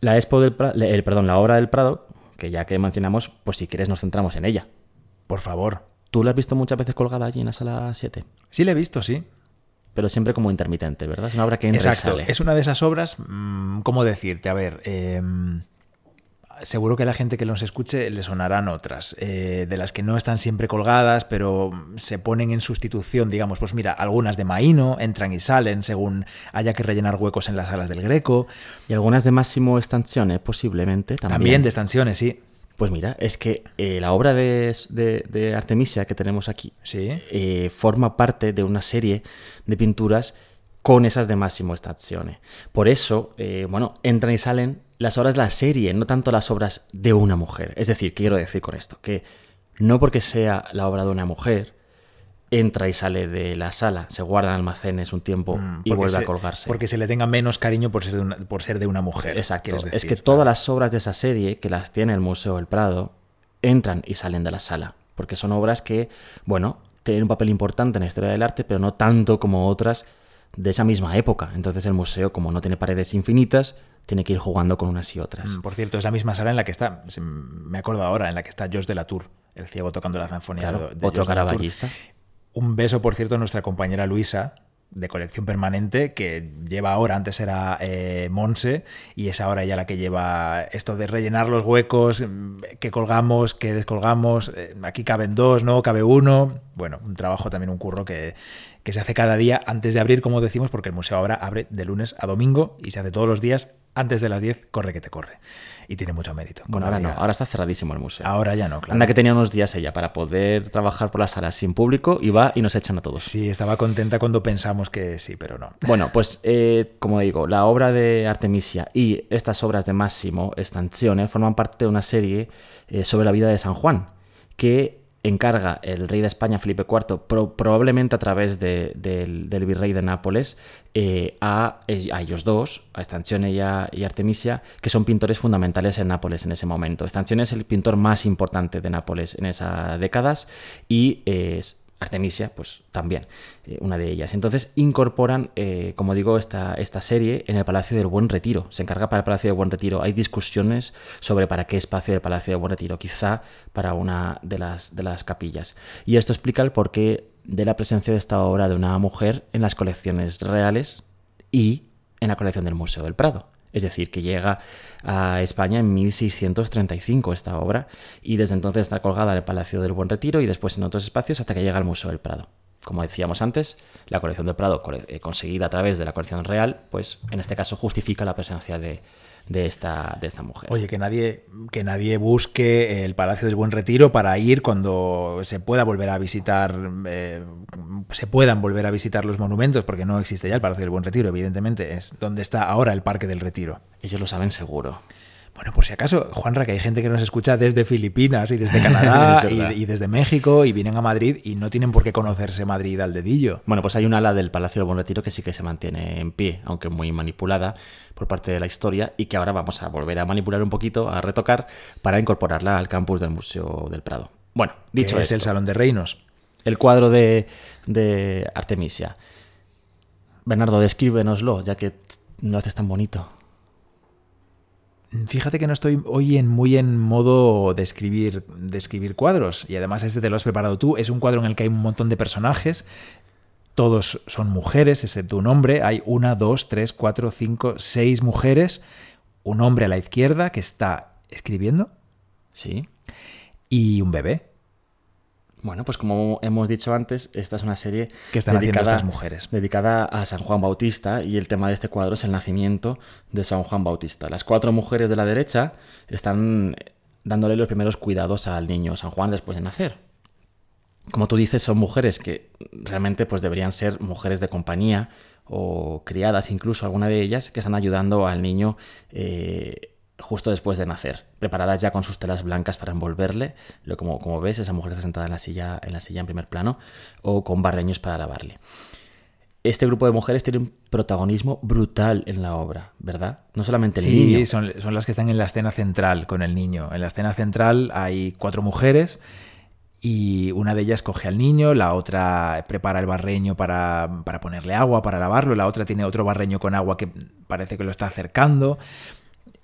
La expo del Pra- el, perdón, la obra del Prado, que ya que mencionamos, pues si quieres nos centramos en ella. Por favor. Tú la has visto muchas veces colgada allí en la sala 7, Sí, la he visto, sí. pero siempre como intermitente, ¿verdad? Es una obra que entra y Exacto. sale. Es una de esas obras, mm, ¿cómo decirte? A ver, eh, seguro que a la gente que nos escuche le sonarán otras, eh, de las que no están siempre colgadas, pero se ponen en sustitución, digamos, pues mira, algunas de Maíno entran y salen según haya que rellenar huecos en las salas del Greco. Y algunas de Máximo Stanzione, posiblemente. También, También de Stanzione, sí. Pues mira, es que eh, la obra de, de- de Artemisia que tenemos aquí Sí. eh, forma parte de una serie de pinturas con esas de Máximo Stazione. Por eso, eh, bueno, entran y salen las obras de la serie, no tanto las obras de una mujer. Es decir, ¿qué quiero decir con esto? Que no porque sea la obra de una mujer, entra y sale de la sala, se guarda en almacenes un tiempo Mm, y vuelve se- a colgarse. Porque se le tenga menos cariño por ser de una, por ser de una mujer. Exacto. Es que todas las obras de esa serie, que las tiene el Museo del Prado, entran y salen de la sala. Porque son obras que, bueno, tienen un papel importante en la historia del arte, pero no tanto como otras de esa misma época. Entonces el museo, como no tiene paredes infinitas, tiene que ir jugando con unas y otras. Mm, Por cierto, es la misma sala en la que está, me acuerdo ahora, en la que está Jos de la Tour, el ciego tocando la zanfonía. Claro, de- otro caraballista. Un beso, por cierto, a nuestra compañera Luisa, de colección permanente, que lleva ahora, antes era eh, Monse, y es ahora ella la que lleva esto de rellenar los huecos, mm, que colgamos, que descolgamos. eh, Aquí caben dos, ¿no? Cabe uno. Bueno, un trabajo también, un curro que, que se hace cada día antes de abrir, como decimos, porque el museo ahora abre de lunes a domingo y se hace todos los días antes de las 10, corre que te corre. Y tiene mucho mérito. Bueno, ahora no, ahora está cerradísimo el museo. Ahora ya no, claro. Anda que tenía unos días ella para poder trabajar por las salas sin público y va y nos echan a todos. Sí, estaba contenta cuando pensamos que sí, pero no. Bueno, pues eh, como digo, la obra de Artemisia y estas obras de Massimo Stanzione forman parte de una serie eh, sobre la vida de San Juan, que encarga el rey de España, Felipe IV, pro- probablemente a través de- del, virrey de Nápoles, eh, a, a ellos dos, a Stanzione y Artemisia, que son pintores fundamentales en Nápoles en ese momento. Stanzione es el pintor más importante de Nápoles en esas décadas y eh, es- Artemisia, pues también, eh, una de ellas. Entonces incorporan, eh, como digo, esta, serie en el Palacio del Buen Retiro. Se encarga para el Palacio del Buen Retiro. Hay discusiones sobre para qué espacio del Palacio del Buen Retiro, quizá para una de las, de las capillas. Y esto explica el porqué de la presencia de esta obra de una mujer en las colecciones reales y en la colección del Museo del Prado. Es decir, que llega a España en 1635 esta obra y desde entonces está colgada en el Palacio del Buen Retiro y después en otros espacios hasta que llega al Museo del Prado. Como decíamos antes, la colección del Prado, eh, conseguida a través de la colección real, pues en este caso justifica la presencia de, de esta, de esta mujer. Oye, que nadie, que nadie busque el Palacio del Buen Retiro para ir cuando se pueda volver a visitar, eh, se puedan volver a visitar los monumentos, porque no existe ya el Palacio del Buen Retiro, evidentemente, es donde está ahora el Parque del Retiro. Ellos lo saben seguro. Bueno, por si acaso, Juanra, que hay gente que nos escucha desde Filipinas y desde [laughs] Canadá y, y desde México y vienen a Madrid y no tienen por qué conocerse Madrid al dedillo. Bueno, pues hay un ala del Palacio del Buen Retiro que sí que se mantiene en pie, aunque muy manipulada por parte de la historia, y que ahora vamos a volver a manipular un poquito, a retocar, para incorporarla al campus del Museo del Prado. Bueno, dicho es esto, el Salón de Reinos. el cuadro de, de Artemisia. Bernardo, descríbenoslo, ya que lo haces tan bonito. Fíjate que no estoy hoy en, muy en modo de escribir, de escribir cuadros. Y además este te lo has preparado tú. Es un cuadro en el que hay un montón de personajes. Todos son mujeres, excepto un hombre. Hay una, dos, tres, cuatro, cinco, seis mujeres. Un hombre a la izquierda que está escribiendo. Sí. Y un bebé Bueno, pues como hemos dicho antes, esta es una serie que están haciendo estas mujeres. dedicada a San Juan Bautista y el tema de este cuadro es el nacimiento de San Juan Bautista. Las cuatro mujeres de la derecha están dándole los primeros cuidados al niño San Juan después de nacer. Como tú dices, son mujeres que realmente pues deberían ser mujeres de compañía o criadas incluso alguna de ellas que están ayudando al niño eh, justo después de nacer, preparadas ya con sus telas blancas para envolverle, lo como, como ves, esa mujer está sentada en la silla en la silla en primer plano o con barreños para lavarle. Este grupo de mujeres tiene un protagonismo brutal en la obra, ¿verdad? No solamente el Sí, niño. son, son las que están en la escena central con el niño. En la escena central hay cuatro mujeres y una de ellas coge al niño, la otra prepara el barreño para, para ponerle agua, para lavarlo, la otra tiene otro barreño con agua que parece que lo está acercando.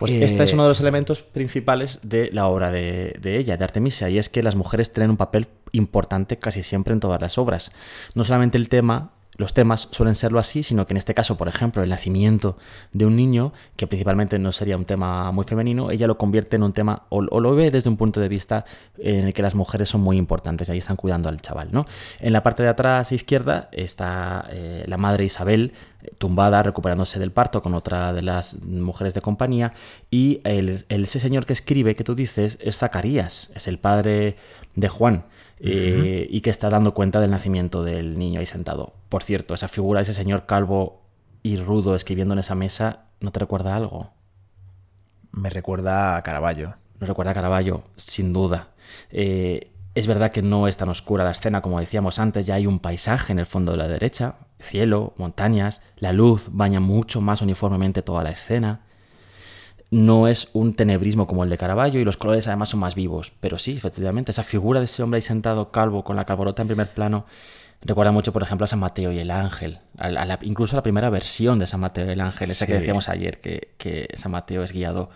Pues Eh, este es uno de los elementos principales de la obra de, de ella, de Artemisia, y es que las mujeres tienen un papel importante casi siempre en todas las obras. No solamente el tema los temas suelen serlo así, sino que en este caso, por ejemplo, el nacimiento de un niño, que principalmente no sería un tema muy femenino, ella lo convierte en un tema o, lo ve desde un punto de vista en el que las mujeres son muy importantes y ahí están cuidando al chaval, ¿no? En la parte de atrás izquierda está eh, la madre Isabel tumbada recuperándose del parto con otra de las mujeres de compañía y el, ese señor que escribe que tú dices es Zacarías, es el padre de Juan. Eh, y que está dando cuenta del nacimiento del niño ahí sentado. Por cierto, esa figura, ese señor calvo y rudo escribiendo en esa mesa, ¿no te recuerda algo? Me recuerda a Caravaggio. Me recuerda a Caravaggio, sin duda. Eh, es verdad que no es tan oscura la escena, como decíamos antes, ya hay un paisaje en el fondo de la derecha, cielo, montañas, la luz baña mucho más uniformemente toda la escena no es un tenebrismo como el de Caravaggio y los colores además son más vivos. Pero sí, efectivamente, esa figura de ese hombre ahí sentado calvo con la calvorota en primer plano recuerda mucho, por ejemplo, a San Mateo y el ángel. incluso a la primera versión de San Mateo y el ángel, esa que decíamos ayer, que, San Mateo es guiado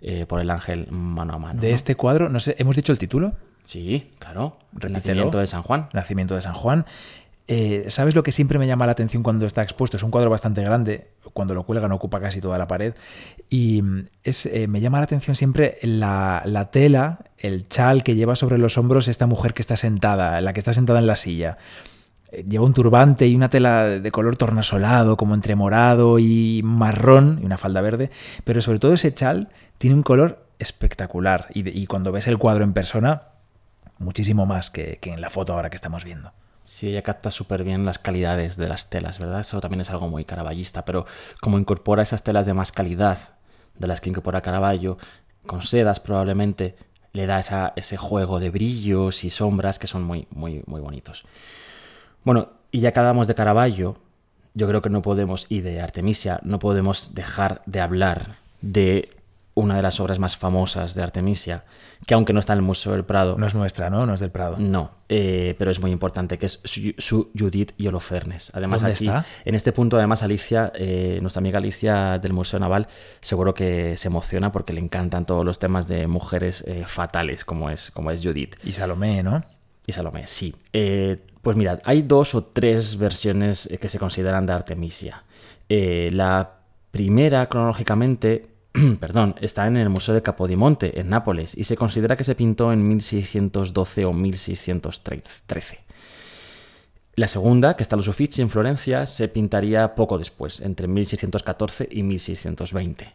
eh, por el ángel mano a mano. De este cuadro, no sé, ¿hemos dicho el título? Sí, claro. Nacimiento de San Juan. Nacimiento de San Juan. Eh, ¿Sabes lo que siempre me llama la atención cuando está expuesto? Es un cuadro bastante grande, cuando lo cuelgan ocupa casi toda la pared, y mm, es, eh, me llama la atención siempre la, tela, el chal que lleva sobre los hombros esta mujer que está sentada, la que está sentada en la silla. Eh, lleva un turbante y una tela de color tornasolado, como entre morado y marrón, y una falda verde, pero sobre todo ese chal tiene un color espectacular, y, cuando ves el cuadro en persona, muchísimo más que en la foto ahora que estamos viendo. Sí, ella capta súper bien las calidades de las telas, ¿verdad? Eso también es algo muy caraballista, pero como incorpora esas telas de más calidad de las que incorpora Caravaggio, con sedas probablemente, le da ese juego de brillos y sombras que son muy, muy, muy bonitos. Bueno, y ya que hablamos de Caravaggio, yo creo que no podemos, y de Artemisia, no podemos dejar de hablar de una de las obras más famosas de Artemisia, que aunque no está en el Museo del Prado... No es nuestra, ¿no? No es del Prado. No, eh, pero es muy importante, que es su, Judith y Holofernes. Además, aquí, en este punto, además, Alicia, eh, nuestra amiga Alicia del Museo Naval, seguro que se emociona porque le encantan todos los temas de mujeres eh, fatales, como es, como es Judith. Y Salomé, ¿no? Y Salomé, sí. pues mirad, hay dos o tres versiones que se consideran de Artemisia. la primera, cronológicamente, [clears throat] perdón, está en el Museo de Capodimonte, en Nápoles, y se considera que se pintó en 1612 o 1613. La segunda, que está los Uffizi en Florencia, se pintaría poco después, entre 1614 y 1620.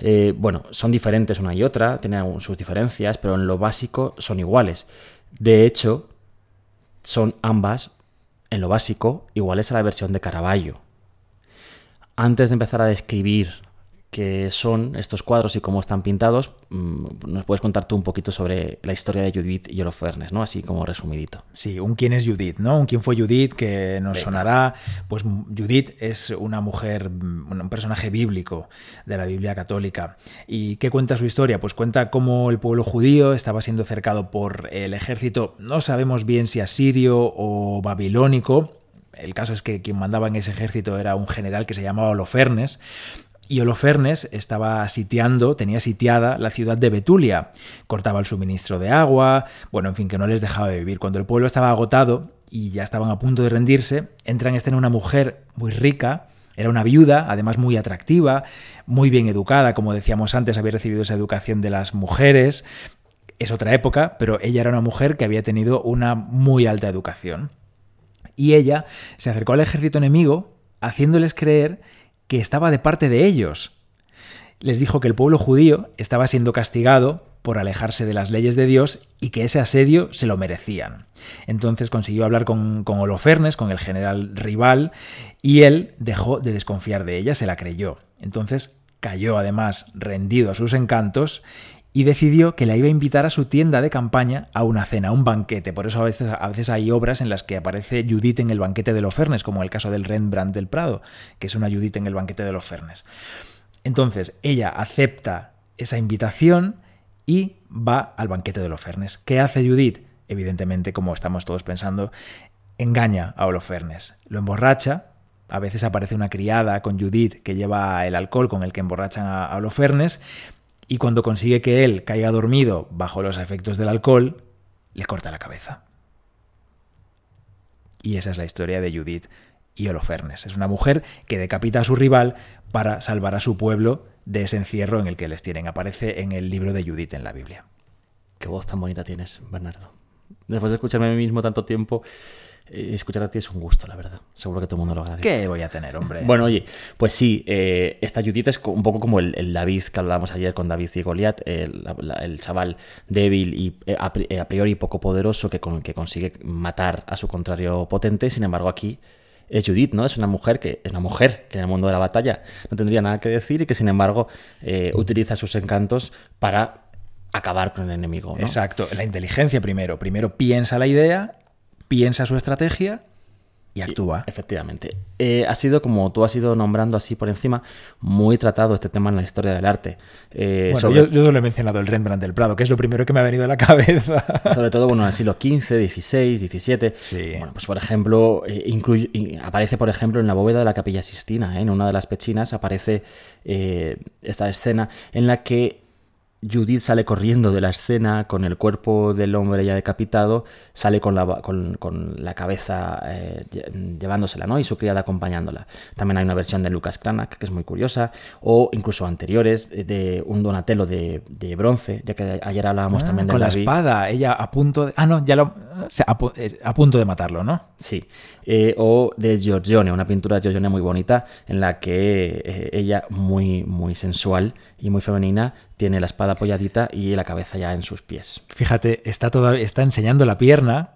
Eh, bueno, son diferentes una y otra, tienen sus diferencias, pero en lo básico son iguales. De hecho, son ambas, en lo básico, iguales a la versión de Caravaggio. Antes de empezar a describir que son estos cuadros y cómo están pintados, mm, nos puedes contar tú un poquito sobre la historia de Judith y Holofernes, ¿no? Así como resumidito. Sí, un quién es Judith, ¿no? Un quién fue Judith que nos sonará. Pues Judith es una mujer, un personaje bíblico de la Biblia católica. ¿Y qué cuenta su historia? Pues cuenta cómo el pueblo judío estaba siendo cercado por el ejército, no sabemos bien si asirio o babilónico, el caso es que quien mandaba en ese ejército era un general que se llamaba Holofernes, y Holofernes estaba sitiando, tenía sitiada la ciudad de Betulia, cortaba el suministro de agua, bueno, en fin, que no les dejaba vivir. Cuando el pueblo estaba agotado y ya estaban a punto de rendirse, entra en escena una mujer muy rica, era una viuda, además muy atractiva, muy bien educada, como decíamos antes, había recibido esa educación de las mujeres. Es otra época, pero ella era una mujer que había tenido una muy alta educación. Y ella se acercó al ejército enemigo, haciéndoles creer que estaba de parte de ellos. Les dijo que el pueblo judío estaba siendo castigado por alejarse de las leyes de Dios y que ese asedio se lo merecían. Entonces consiguió hablar con, con Holofernes, con el general rival, y él dejó de desconfiar de ella, se la creyó. Entonces cayó además rendido a sus encantos y decidió que la iba a invitar a su tienda de campaña a una cena, a un banquete. Por eso a veces, a veces hay obras en las que aparece Judith en el banquete de los Fernes, como el caso del Rembrandt del Prado, que es una Judith en el banquete de los Fernes. Entonces, ella acepta esa invitación y va al banquete de los Fernes. ¿Qué hace Judith? Evidentemente, como estamos todos pensando, engaña a Holofernes, lo emborracha. A veces aparece una criada con Judith que lleva el alcohol con el que emborrachan a Holofernes y cuando consigue que él caiga dormido bajo los efectos del alcohol, le corta la cabeza. Y esa es la historia de Judith y Holofernes. Es una mujer que decapita a su rival para salvar a su pueblo de ese encierro en el que les tienen. Aparece en el libro de Judith en la Biblia. Qué voz tan bonita tienes, Bernardo. Después de escucharme a mí mismo tanto tiempo, escuchar a ti es un gusto, la verdad. Seguro que todo el mundo lo agradece. ¿Qué voy a tener, hombre? Bueno, oye, pues sí, eh, esta Judith es un poco como el, David que hablábamos ayer con David y Goliat, el, chaval débil y eh, a, priori poco poderoso que, que consigue matar a su contrario potente. Sin embargo, aquí es Judith, ¿no? Es una mujer que es una mujer que en el mundo de la batalla no tendría nada que decir y que sin embargo utiliza sus encantos para acabar con el enemigo. ¿no? Exacto, la inteligencia primero. Primero piensa la idea piensa su estrategia y actúa. efectivamente. Eh, ha sido, como tú has ido nombrando así por encima, muy tratado este tema en la historia del arte. Eh, bueno, yo, solo he mencionado el Rembrandt del Prado, que es lo primero que me ha venido a la [laughs] cabeza. Sobre todo, bueno, en el siglo XV, XVI, XVII. Sí. Bueno, pues por ejemplo, eh, aparece, por ejemplo, en la bóveda de la Capilla Sistina, en una de las pechinas, aparece esta escena en la que Judith sale corriendo de la escena con el cuerpo del hombre ya decapitado, sale con la, con, la cabeza eh, llevándosela, ¿no? Y su criada acompañándola. También hay una versión de Lucas Cranach que es muy curiosa, o incluso anteriores de un Donatello de, bronce, ya que ayer hablábamos ah, también de Con la espada, ella a punto de... Ah, no, ya lo... a, punto de matarlo, ¿no? Sí. Eh, o de Giorgione, una pintura de Giorgione muy bonita, en la que eh, ella, muy, muy sensual y muy femenina, tiene la espada apoyadita y la cabeza ya en sus pies. Fíjate, está, todavía, está enseñando la pierna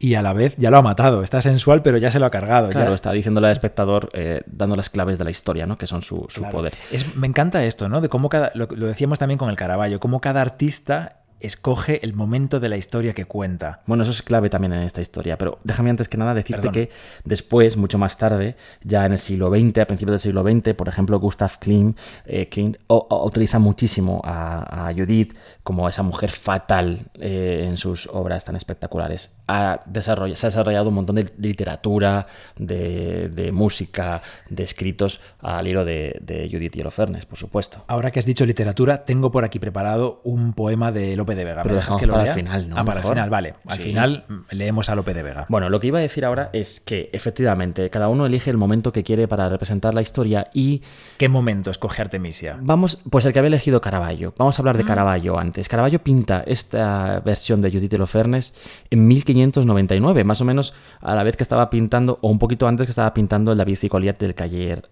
y a la vez ya lo ha matado. Está sensual, pero ya se lo ha cargado. Claro, está diciéndole al espectador, eh, dando las claves de la historia, ¿no? Que son su, poder. Es, me encanta esto, ¿no? De cómo cada. Lo, lo decíamos también con el Caravaggio, cómo cada artista escoge el momento de la historia que cuenta. Bueno, eso es clave también en esta historia, pero déjame antes que nada decirte que después, mucho más tarde, ya en el siglo XX, a principios del siglo XX, por ejemplo, Gustav Klimt, eh, utiliza muchísimo a, Judith como esa mujer fatal eh, en sus obras tan espectaculares. Ha desarrollado, se ha desarrollado un montón de literatura, de, música, de escritos al hilo de, Judith y Holofernes, por supuesto. Ahora que has dicho literatura, tengo por aquí preparado un poema de Lope de Vega. Pero dejamos que para el final, ¿no? Ah, para el final, vale. Al final leemos a Lope de Vega. Bueno, lo que iba a decir ahora es que efectivamente cada uno elige el momento que quiere para representar la historia y... ¿Qué momento escoge Artemisia? Vamos, pues el que había elegido Caravaggio. Vamos a hablar de ah. Caravaggio antes. Caravaggio pinta esta versión de Judith Lofernes en 1599, más o menos a la vez que estaba pintando, o un poquito antes que estaba pintando el David y Goliat del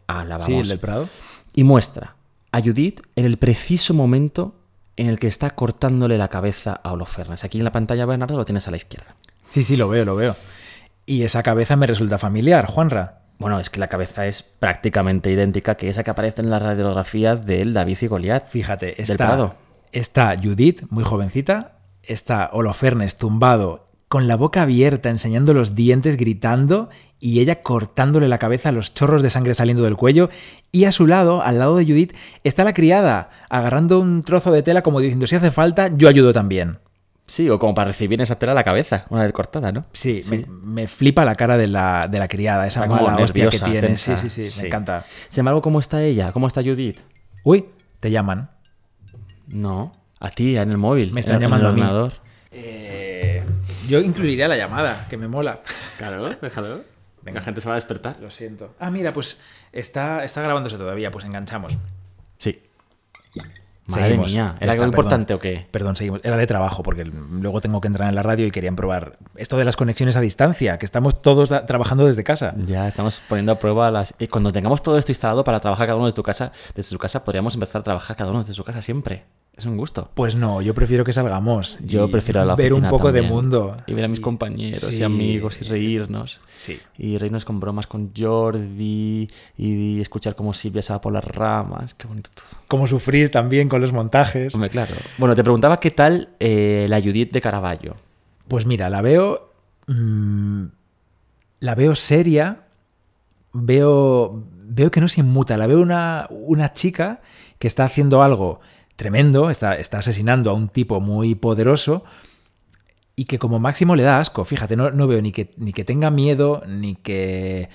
Alabamos. Sí, el del Prado. Y muestra a Judith en el preciso momento en el que está cortándole la cabeza a Holofernes. Aquí en la pantalla, Bernardo, lo tienes a la izquierda. Sí, sí, lo veo, lo veo. Y esa cabeza me resulta familiar, Juanra. Bueno, es que la cabeza es prácticamente idéntica que esa que aparece en la radiografía del David y Goliat. Fíjate, está, está Judith, muy jovencita, está Holofernes tumbado con la boca abierta, enseñando los dientes, gritando, y ella cortándole la cabeza, los chorros de sangre saliendo del cuello, y a su lado, al lado de Judith, está la criada, agarrando un trozo de tela como diciendo, si hace falta, yo ayudo también. Sí, o como para recibir esa tela a la cabeza, una vez cortada, ¿no? Sí, Me, flipa la cara de la, de la criada, esa mala hostia que tiene. sí, sí, sí, me encanta. Sin embargo, ¿cómo está ella? ¿Cómo está Judith? Uy, te llaman. No, a ti, en el móvil. Me están llamando a mí. Eh yo incluiría la llamada, que me mola. Claro, déjalo. Venga, gente se va a despertar. Lo siento. Ah, mira, pues está, está grabándose todavía, pues enganchamos. Sí. Madre mía, ¿era algo importante o qué? Perdón, seguimos. Era de trabajo, porque luego tengo que entrar en la radio y querían probar esto de las conexiones a distancia, que estamos todos trabajando desde casa. Ya, estamos poniendo a prueba las. Y cuando tengamos todo esto instalado para trabajar cada uno desde tu casa, desde su casa, podríamos empezar a trabajar cada uno desde su casa siempre. Es un gusto. Pues no, yo prefiero que salgamos. Yo prefiero la ver un poco de mundo. Y ver a mis compañeros y amigos y reírnos. Sí. Y reírnos con bromas con Jordi y escuchar cómo Silvia se va por las ramas. Qué bonito todo. Cómo sufrís también con los montajes. Hombre, claro. Bueno, te preguntaba qué tal eh, la Judith de Caravaggio. Pues mira, la veo. Mm, la veo seria. Veo. Veo que no se inmuta. La veo una, una chica que está haciendo algo tremendo, está, está asesinando a un tipo muy poderoso y que como máximo le da asco. Fíjate, no, no veo ni que, ni que tenga miedo, ni que...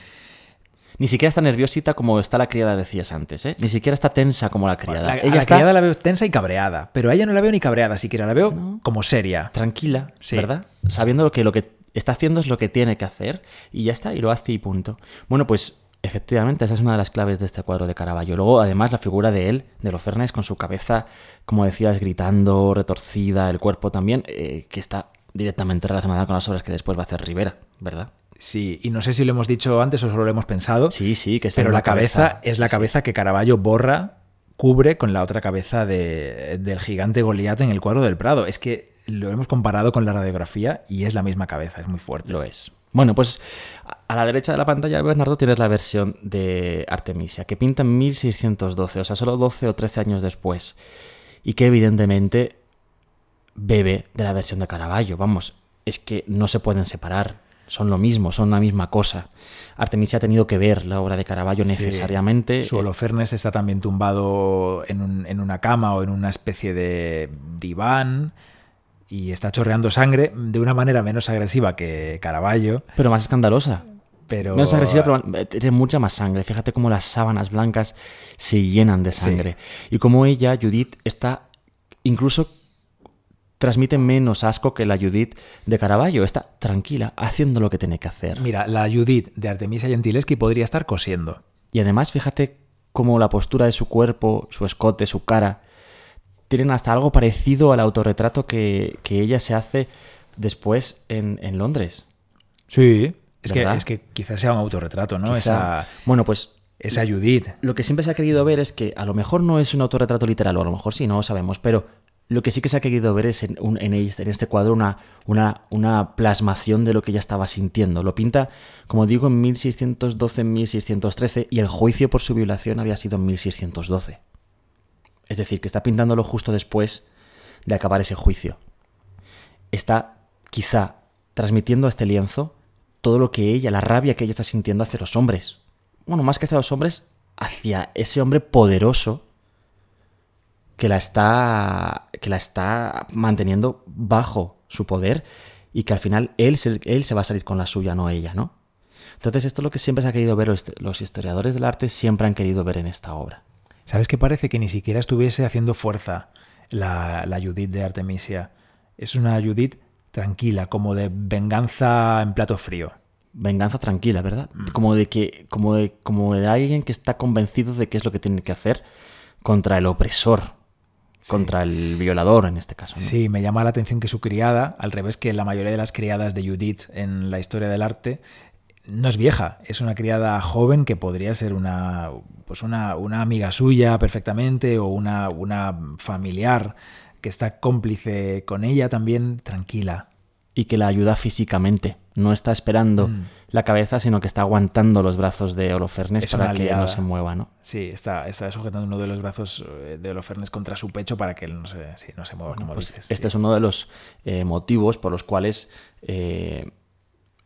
Ni siquiera está nerviosita como está la criada, decías antes, ¿eh? Ni siquiera está tensa como la criada. La, ella la criada la veo tensa y cabreada, pero a ella no la veo ni cabreada siquiera, la veo como seria. Tranquila, ¿verdad? Sabiendo que lo que está haciendo es lo que tiene que hacer y ya está, y lo hace y punto. Bueno, pues efectivamente esa es una de las claves de este cuadro de Caravaggio. Luego, además, la figura de él, de los Fernes, con su cabeza, como decías, gritando, retorcida, el cuerpo también, eh, que está directamente relacionada con las obras que después va a hacer Rivera, ¿verdad? Sí, y no sé si lo hemos dicho antes o solo lo hemos pensado. Sí, sí, que es Pero la cabeza, es la cabeza que Caravaggio borra, cubre con la otra cabeza de- del gigante Goliat en el cuadro del Prado. Es que lo hemos comparado con la radiografía y es la misma cabeza, es muy fuerte. Lo es. Bueno, pues a- la derecha de la pantalla, Bernardo, tienes la versión de Artemisia, que pinta en 1612, o sea, solo 12 o 13 años después, y que evidentemente bebe de la versión de Caravaggio. Vamos, es que no se pueden separar, son lo mismo, son la misma cosa. Artemisia ha tenido que ver la obra de Caravaggio Sí. necesariamente. Su Holofernes está también tumbado en, un- en una cama o en una especie de diván y está chorreando sangre de una manera menos agresiva que Caravaggio, Pero más escandalosa. pero... Menos agresiva, pero eh, tiene mucha más sangre. Fíjate cómo las sábanas blancas se llenan de sangre. Y cómo ella, Judith, está incluso transmite menos asco que la Judith de Caravaggio. Está tranquila, haciendo lo que tiene que hacer. Mira, la Judith de Artemisia Gentileschi podría estar cosiendo. Y además, fíjate cómo la postura de su cuerpo, su escote, su cara, tienen hasta algo parecido al autorretrato que, que ella se hace después en, en Londres. Sí. Es que, es que quizás sea un autorretrato, ¿no? Quizá- Esa, Bueno, pues esa Judith. lo que siempre se ha querido ver es que a lo mejor no es un autorretrato literal, o a lo mejor sí, no lo sabemos, pero lo que sí que se ha querido ver es en, un- en este en este cuadro una, una, una plasmación de lo que ella estaba sintiendo. Lo pinta, como digo, en 1612, en 1613, y el juicio por su violación había sido en 1612. Es decir, que está pintándolo justo después de acabar ese juicio. Está quizá transmitiendo a este lienzo todo lo que ella, la rabia que ella está sintiendo hacia los hombres. Bueno, más que hacia los hombres, hacia ese hombre poderoso que la está, que la está manteniendo bajo su poder y que al final él se, él se va a salir con la suya, no ella, ¿no? Entonces esto es lo que siempre se ha querido ver, los los historiadores del arte siempre han querido ver en esta obra. ¿Sabes qué parece? Que ni siquiera estuviese haciendo fuerza la, la Judith de Artemisia. Es una Judith tranquila, como de venganza en plato frío. venganza tranquila, ¿verdad? Como de que, como de, como de alguien que está convencido de qué es lo que tiene que hacer contra el opresor, contra el violador en este caso. ¿no? Sí, me llama la atención que su criada, al revés que la mayoría de las criadas de Judith en la historia del arte, no es vieja, es una criada joven que podría ser una, pues una, una amiga suya perfectamente o una, una familiar que está cómplice con ella también, tranquila. Y que la ayuda físicamente. No está esperando Mm. la cabeza, sino que está aguantando los brazos de Holofernes Es para que no se mueva, ¿no? Sí, está, está sujetando uno de los brazos eh, de Holofernes contra su pecho para que él no se, sí, no se mueva, como Pues dices. este sí. es uno de los eh, motivos por los cuales eh,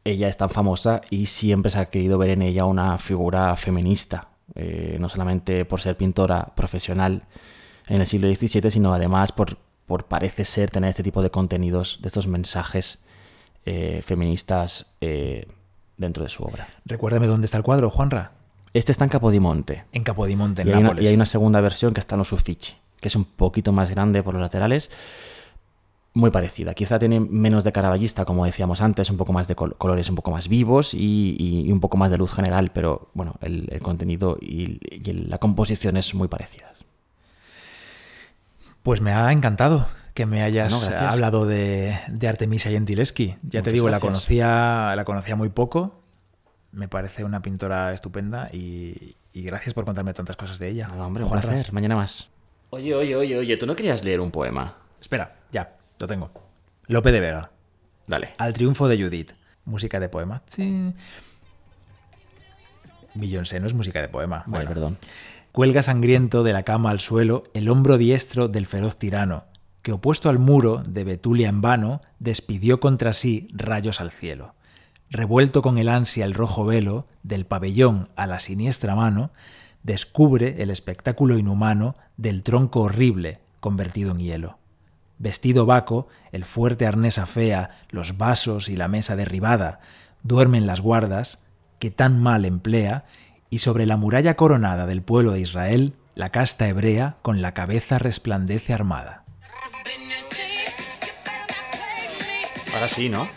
ella es tan famosa y siempre se ha querido ver en ella una figura feminista. Eh, no solamente por ser pintora profesional en el siglo XVII, sino además por, por parece ser tener este tipo de contenidos, de estos mensajes eh, feministas eh, dentro de su obra. Recuérdame dónde está el cuadro, Juanra. Este está en Capodimonte. En Capodimonte, en Y hay, una, Nápoles. y hay una segunda versión que está en los Uffizi, que es un poquito más grande por los laterales, muy parecida. Quizá tiene menos de caravallista, como decíamos antes, un poco más de col- colores un poco más vivos y, y- y un poco más de luz general, pero bueno, el, el contenido y, la composición es muy parecida. Pues me ha encantado que me hayas hablado de, de Artemisia Gentileschi. Ya te Muchas digo, la gracias. conocía, la conocía muy poco. Me parece una pintora estupenda y, y gracias por contarme tantas cosas de ella. Nada, hombre, un placer. Mañana más. Oye, oye, oye, oye, ¿tú no querías leer un poema? Espera, ya, lo tengo. Lope de Vega. Dale. Al triunfo de Judith. Música de poema. Sí. Beyoncé no es música de poema. Vale, Bueno. perdón. Cuelga sangriento de la cama al suelo el hombro diestro del feroz tirano, que opuesto al muro de Betulia en vano, despidió contra sí rayos al cielo. Revuelto con el ansia el rojo velo, del pabellón a la siniestra mano, descubre el espectáculo inhumano del tronco horrible convertido en hielo. Vestido Baco, el fuerte arnés afea, los vasos y la mesa derribada, duermen las guardas, que tan mal emplea, y sobre la muralla coronada del pueblo de Israel, la casta hebrea con la cabeza resplandece armada. Ahora sí, ¿no?